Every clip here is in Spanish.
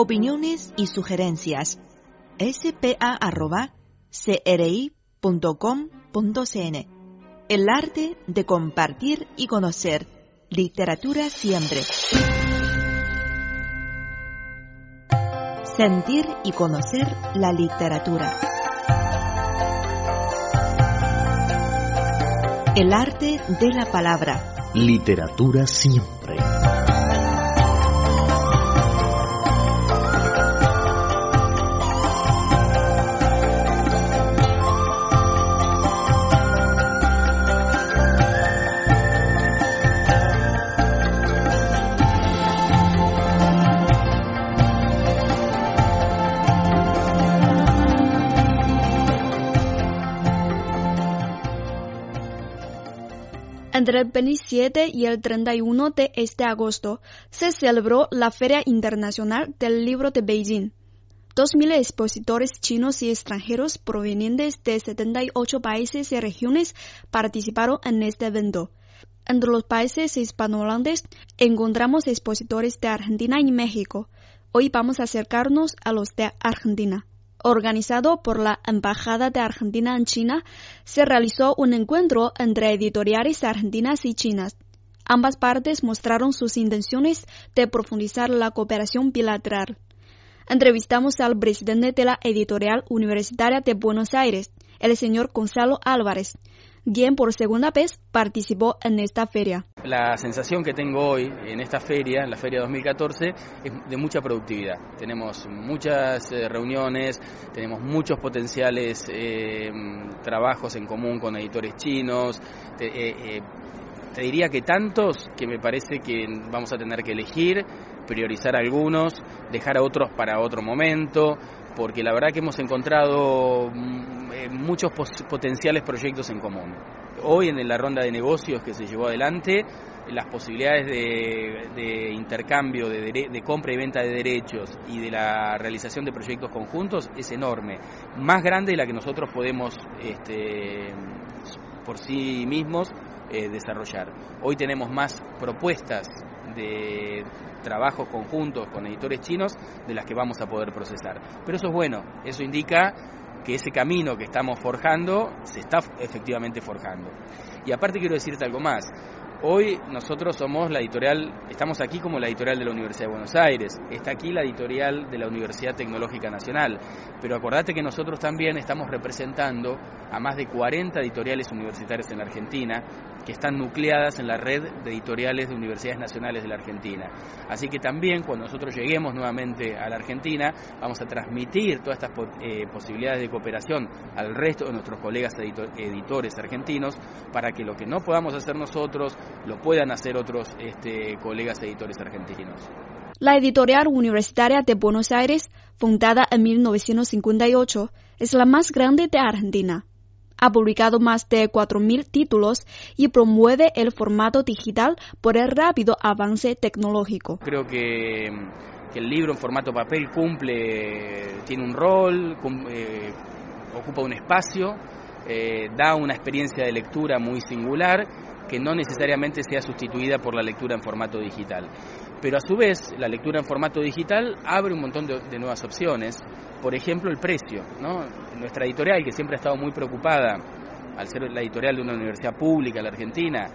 Opiniones y sugerencias spa.cri.com.cn El arte de compartir y conocer. Literatura siempre. Sentir y conocer la literatura. El arte de la palabra. Literatura siempre. Entre el 27 y el 31 de este agosto se celebró la Feria Internacional del Libro de Beijing. 2.000 expositores chinos y extranjeros provenientes de 78 países y regiones participaron en este evento. Entre los países hispanohablantes encontramos expositores de Argentina y México. Hoy vamos a acercarnos a los de Argentina organizado por la Embajada de Argentina en China, se realizó un encuentro entre editoriales argentinas y chinas. Ambas partes mostraron sus intenciones de profundizar la cooperación bilateral. Entrevistamos al presidente de la Editorial Universitaria de Buenos Aires, el señor Gonzalo Álvarez, quien por segunda vez participó en esta feria. La sensación que tengo hoy en esta feria, en la feria 2014, es de mucha productividad. Tenemos muchas eh, reuniones, tenemos muchos potenciales eh, trabajos en común con editores chinos. Eh, te diría que tantos que me parece que vamos a tener que elegir, priorizar algunos, dejar a otros para otro momento, porque la verdad que hemos encontrado mm, eh, muchos potenciales proyectos en común. Hoy en la ronda de negocios que se llevó adelante, las posibilidades de, intercambio, de, compra y venta de derechos y de la realización de proyectos conjuntos es enorme, más grande de la que nosotros podemos este, por sí mismos eh, desarrollar. Hoy tenemos más propuestas de trabajos conjuntos con editores chinos de las que vamos a poder procesar. Pero eso es bueno, eso indica que ese camino que estamos forjando se está efectivamente forjando. Y aparte quiero decirte algo más. Hoy nosotros somos la editorial, estamos aquí como la editorial de la Universidad de Buenos Aires, está aquí la editorial de la Universidad Tecnológica Nacional, pero acordate que nosotros también estamos representando a más de 40 editoriales universitarias en la Argentina que están nucleadas en la red de editoriales de universidades nacionales de la Argentina. Así que también cuando nosotros lleguemos nuevamente a la Argentina vamos a transmitir todas estas eh, posibilidades de cooperación al resto de nuestros colegas editores argentinos para que lo que no podamos hacer nosotros lo puedan hacer otros este, colegas editores argentinos. La editorial universitaria de Buenos Aires, fundada en 1958, es la más grande de Argentina. Ha publicado más de 4.000 títulos y promueve el formato digital por el rápido avance tecnológico. Creo que, el libro en formato papel cumple, tiene un rol, eh, ocupa un espacio, eh, da una experiencia de lectura muy singular que no necesariamente sea sustituida por la lectura en formato digital. Pero a su vez, la lectura en formato digital abre un montón de, nuevas opciones. Por ejemplo, el precio. Nuestra editorial, que siempre ha estado muy preocupada, al ser la editorial de una universidad pública, la Argentina,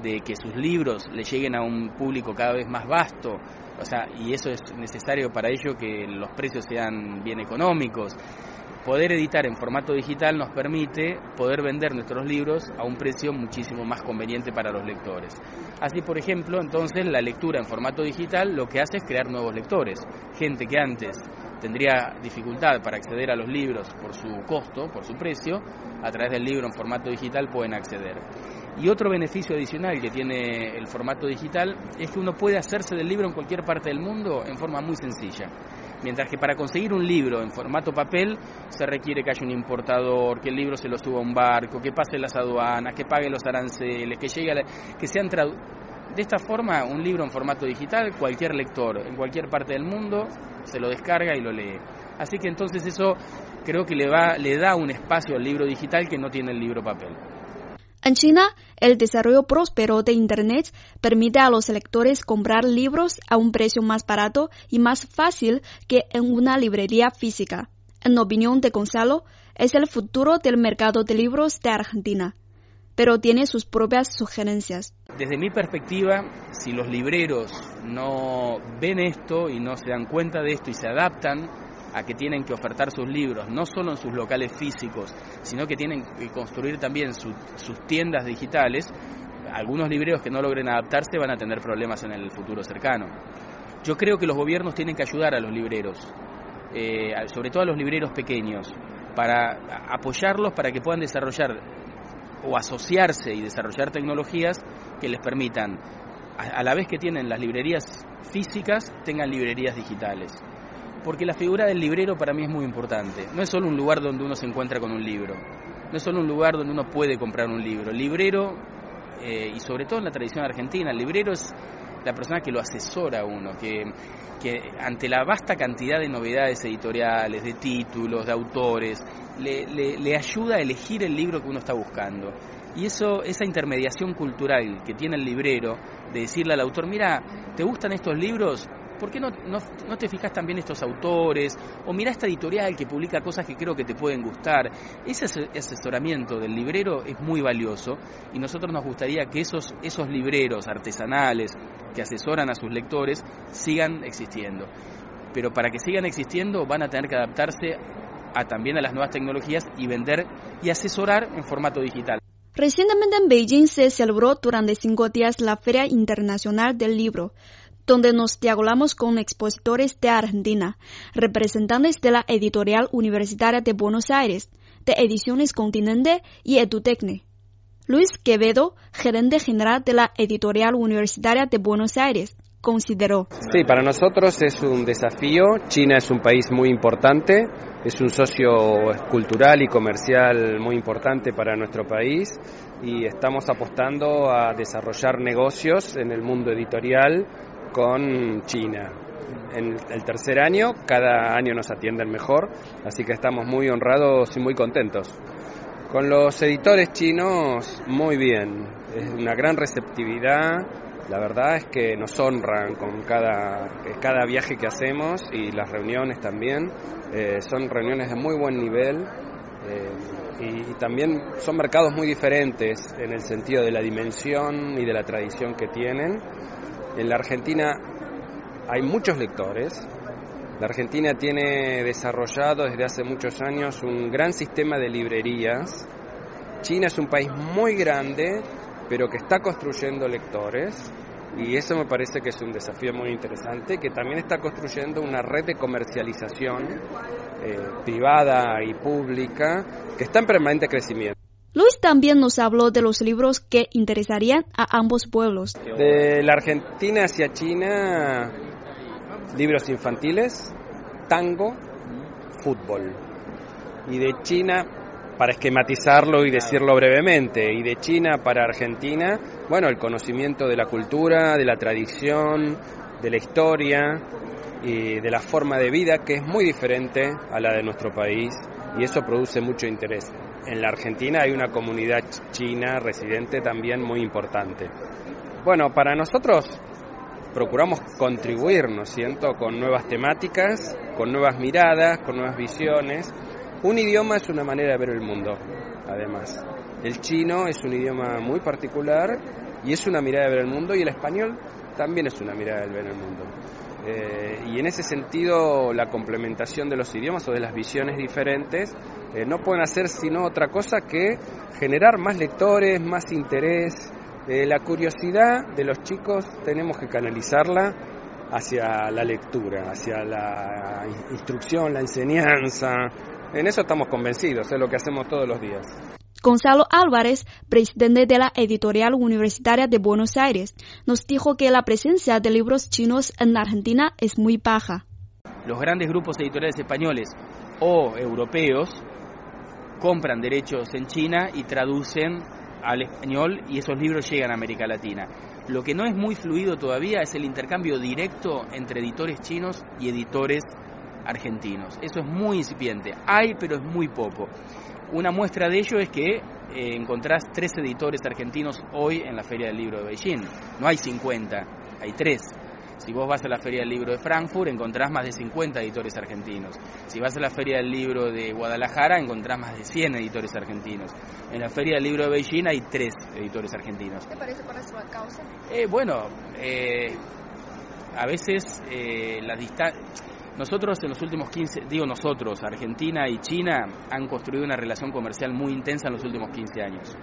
de que sus libros le lleguen a un público cada vez más vasto, o sea, y eso es necesario para ello que los precios sean bien económicos poder editar en formato digital nos permite poder vender nuestros libros a un precio muchísimo más conveniente para los lectores. Así, por ejemplo, entonces la lectura en formato digital lo que hace es crear nuevos lectores, gente que antes tendría dificultad para acceder a los libros por su costo, por su precio, a través del libro en formato digital pueden acceder. Y otro beneficio adicional que tiene el formato digital es que uno puede hacerse del libro en cualquier parte del mundo en forma muy sencilla. Mientras que para conseguir un libro en formato papel se requiere que haya un importador, que el libro se lo suba a un barco, que pase las aduanas, que pague los aranceles, que llegue a que sean de esta forma, un libro en formato digital, cualquier lector en cualquier parte del mundo se lo descarga y lo lee. Así que entonces eso creo que le, va, le da un espacio al libro digital que no tiene el libro papel. En China, el desarrollo próspero de Internet permite a los lectores comprar libros a un precio más barato y más fácil que en una librería física. En opinión de Gonzalo, es el futuro del mercado de libros de Argentina pero tiene sus propias sugerencias. Desde mi perspectiva, si los libreros no ven esto y no se dan cuenta de esto y se adaptan a que tienen que ofertar sus libros, no solo en sus locales físicos, sino que tienen que construir también sus tiendas digitales, algunos libreros que no logren adaptarse van a tener problemas en el futuro cercano. Yo creo que los gobiernos tienen que ayudar a los libreros, eh, sobre todo a los libreros pequeños, para apoyarlos para que puedan desarrollar o asociarse y desarrollar tecnologías que les permitan, a, la vez que tienen las librerías físicas, tengan librerías digitales. Porque la figura del librero para mí es muy importante. No es solo un lugar donde uno se encuentra con un libro, no es solo un lugar donde uno puede comprar un libro. El librero, eh, y sobre todo en la tradición argentina, el librero es la persona que lo asesora a uno, que, ante la vasta cantidad de novedades editoriales, de títulos, de autores, le, le, ayuda a elegir el libro que uno está buscando. Y eso, esa intermediación cultural que tiene el librero, de decirle al autor, mira, ¿te gustan estos libros? ¿Por qué no, no, te fijas también estos autores? O mira esta editorial que publica cosas que creo que te pueden gustar. Ese asesoramiento del librero es muy valioso y nosotros nos gustaría que esos, esos libreros artesanales que asesoran a sus lectores sigan existiendo. Pero para que sigan existiendo van a tener que adaptarse a, también a las nuevas tecnologías y vender y asesorar en formato digital. Recientemente en Beijing se celebró durante cinco días la Feria Internacional del Libro, donde nos dialogamos con expositores de Argentina, representantes de la Editorial Universitaria de Buenos Aires, de Ediciones Continente y Edutecne. Luis Quevedo, gerente general de la Editorial Universitaria de Buenos Aires, consideró. Sí, para nosotros es un desafío. China es un país muy importante, es un socio cultural y comercial muy importante para nuestro país y estamos apostando a desarrollar negocios en el mundo editorial con China. En el tercer año, cada año nos atienden mejor, así que estamos muy honrados y muy contentos. Con los editores chinos, muy bien, es una gran receptividad, la verdad es que nos honran con cada, cada viaje que hacemos y las reuniones también. Eh, son reuniones de muy buen nivel eh, y, también son mercados muy diferentes en el sentido de la dimensión y de la tradición que tienen. En la Argentina hay muchos lectores. La Argentina tiene desarrollado desde hace muchos años un gran sistema de librerías. China es un país muy grande pero que está construyendo lectores y eso me parece que es un desafío muy interesante, que también está construyendo una red de comercialización eh, privada y pública que está en permanente crecimiento. Luis también nos habló de los libros que interesarían a ambos pueblos. De la Argentina hacia China, libros infantiles, tango, fútbol. Y de China, para esquematizarlo y decirlo brevemente, y de China para Argentina, bueno, el conocimiento de la cultura, de la tradición, de la historia y de la forma de vida que es muy diferente a la de nuestro país y eso produce mucho interés. En la Argentina hay una comunidad china residente también muy importante. Bueno, para nosotros procuramos contribuir, ¿no siento?, con nuevas temáticas, con nuevas miradas, con nuevas visiones un idioma es una manera de ver el mundo, además. El chino es un idioma muy particular y es una mirada de ver el mundo y el español también es una mirada de ver el mundo. Eh, y en ese sentido la complementación de los idiomas o de las visiones diferentes eh, no pueden hacer sino otra cosa que generar más lectores, más interés. Eh, la curiosidad de los chicos tenemos que canalizarla hacia la lectura, hacia la instrucción, la enseñanza, en eso estamos convencidos, es lo que hacemos todos los días. Gonzalo Álvarez, presidente de la Editorial Universitaria de Buenos Aires, nos dijo que la presencia de libros chinos en Argentina es muy baja. los grandes grupos editoriales españoles o europeos compran derechos en China y traducen al español y esos libros llegan a América Latina. Lo que no es muy fluido todavía es el intercambio directo entre editores chinos y editores argentinos. Eso es muy incipiente. Hay, pero es muy poco. Una muestra de ello es que eh, encontrás tres editores argentinos hoy en la Feria del Libro de Beijing. No hay 50, hay tres. Si vos vas a la Feria del Libro de Frankfurt, encontrás más de 50 editores argentinos. Si vas a la Feria del Libro de Guadalajara, encontrás más de 100 editores argentinos. En la Feria del Libro de Beijing hay tres editores argentinos. ¿Qué parece es la causa? Eh, bueno, eh, a veces eh, la distancia... Nosotros en los últimos 15, digo nosotros, Argentina y China han construido una relación comercial muy intensa en los últimos 15 años.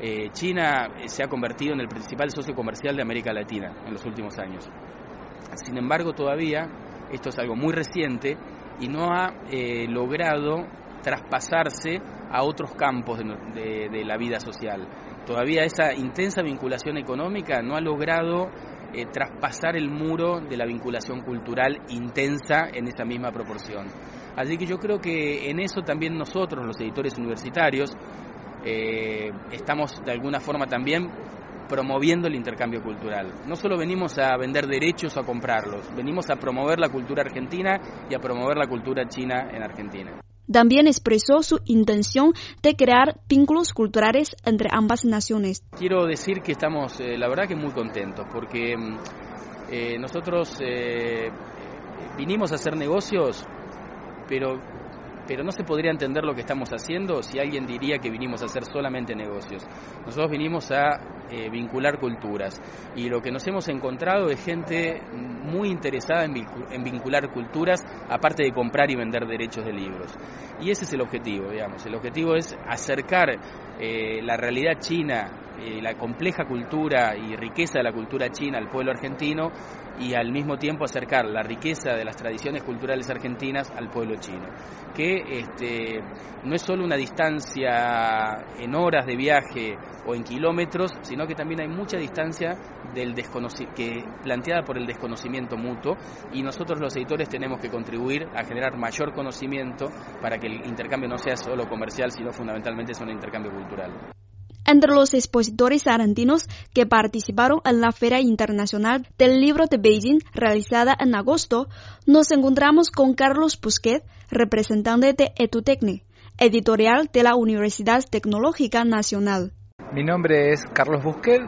Eh, China se ha convertido en el principal socio comercial de América Latina en los últimos años. Sin embargo, todavía esto es algo muy reciente y no ha eh, logrado traspasarse a otros campos de, la vida social. Todavía esa intensa vinculación económica no ha logrado eh, traspasar el muro de la vinculación cultural intensa en esa misma proporción. Así que yo creo que en eso también nosotros, los editores universitarios, eh, estamos de alguna forma también promoviendo el intercambio cultural. No solo venimos a vender derechos o a comprarlos, venimos a promover la cultura argentina y a promover la cultura china en Argentina. También expresó su intención de crear vínculos culturales entre ambas naciones. Quiero decir que estamos, eh, la verdad que muy contentos, porque eh, nosotros eh, vinimos a hacer negocios, pero pero no se podría entender lo que estamos haciendo si alguien diría que vinimos a hacer solamente negocios. Nosotros vinimos a eh, vincular culturas y lo que nos hemos encontrado es gente muy interesada en, vincular culturas, aparte de comprar y vender derechos de libros. Y ese es el objetivo, digamos. El objetivo es acercar eh, la realidad china, eh, la compleja cultura y riqueza de la cultura china al pueblo argentino y al mismo tiempo acercar la riqueza de las tradiciones culturales argentinas al pueblo chino. Que este, no es solo una distancia en horas de viaje o en kilómetros, sino que también hay mucha distancia del que, planteada por el desconocimiento mutuo y nosotros los editores tenemos que contribuir a generar mayor conocimiento para que el intercambio no sea solo comercial, sino fundamentalmente es un intercambio cultural. Entre los expositores argentinos que participaron en la Feria Internacional del Libro de Beijing realizada en agosto, nos encontramos con Carlos Busquet, representante de Etutecne, editorial de la Universidad Tecnológica Nacional. Mi nombre es Carlos Busquet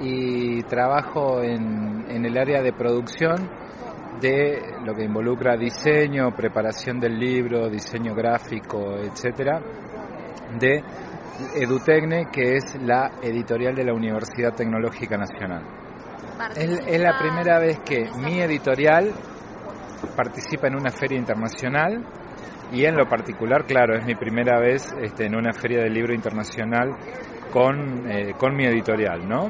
y trabajo en, en el área de producción de lo que involucra diseño, preparación del libro, diseño gráfico, etcétera, de Edutecne, que es la editorial de la Universidad Tecnológica Nacional. Es, la primera vez que mi editorial participa en una feria internacional y en lo particular, claro, es mi primera vez este, en una feria del libro internacional con, eh, con mi editorial, ¿no?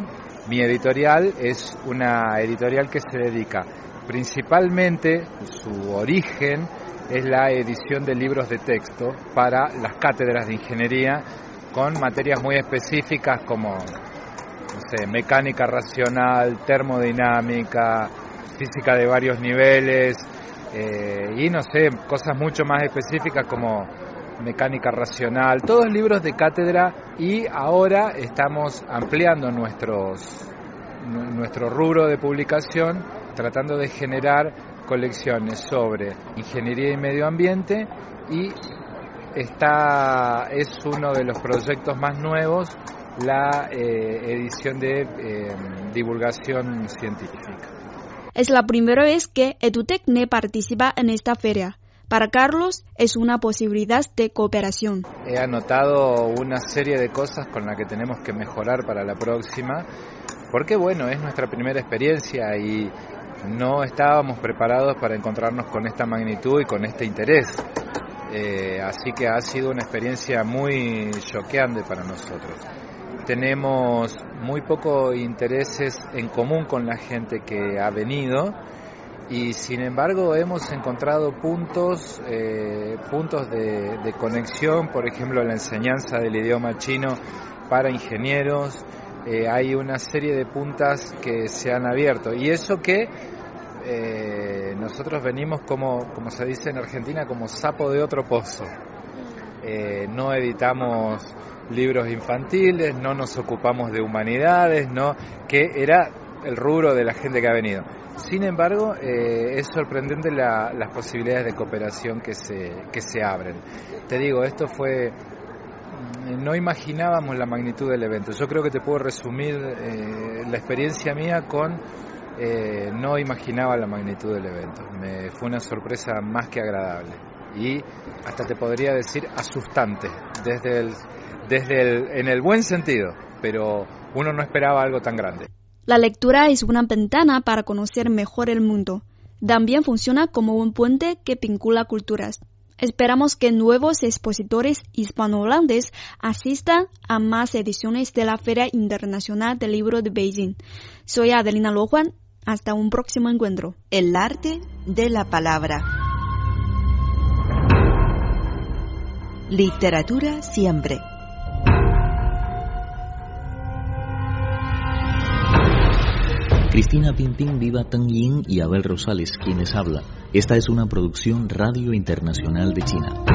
Mi editorial es una editorial que se dedica principalmente, su origen es la edición de libros de texto para las cátedras de ingeniería con materias muy específicas como sé, mecánica racional, termodinámica, física de varios niveles eh, y no sé, cosas mucho más específicas como mecánica racional, todos libros de cátedra y ahora estamos ampliando nuestros, nuestro rubro de publicación tratando de generar colecciones sobre ingeniería y medio ambiente y está, es uno de los proyectos más nuevos la eh, edición de eh, divulgación científica. Es la primera vez que Edutecne participa en esta feria. Para Carlos es una posibilidad de cooperación. He anotado una serie de cosas con las que tenemos que mejorar para la próxima, porque bueno, es nuestra primera experiencia y no estábamos preparados para encontrarnos con esta magnitud y con este interés. Eh, así que ha sido una experiencia muy choqueante para nosotros. Tenemos muy pocos intereses en común con la gente que ha venido y sin embargo hemos encontrado puntos, eh, puntos de, conexión, por ejemplo la enseñanza del idioma chino para ingenieros, eh, hay una serie de puntas que se han abierto y eso que eh, nosotros venimos como, como se dice en Argentina, como sapo de otro pozo. Eh, no editamos libros infantiles, no nos ocupamos de humanidades, no, que era el rubro de la gente que ha venido. Sin embargo, eh, es sorprendente las posibilidades de cooperación que se, que se abren. Te digo, esto fue mm, no imaginábamos la magnitud del evento. Yo creo que te puedo resumir la experiencia mía con eh, no imaginaba la magnitud del evento. Me fue una sorpresa más que agradable y hasta te podría decir asustante desde el, desde el, en el buen sentido, pero uno no esperaba algo tan grande. La lectura es una ventana para conocer mejor el mundo. También funciona como un puente que vincula culturas. Esperamos que nuevos expositores hispanohablantes asistan a más ediciones de la Feria Internacional del Libro de Beijing. Soy Adelina Lojuan. Hasta un próximo encuentro. El arte de la palabra. Literatura siempre. Cristina Pimpín, Viva Teng Yin y Abel Rosales, quienes habla. Esta es una producción Radio Internacional de China.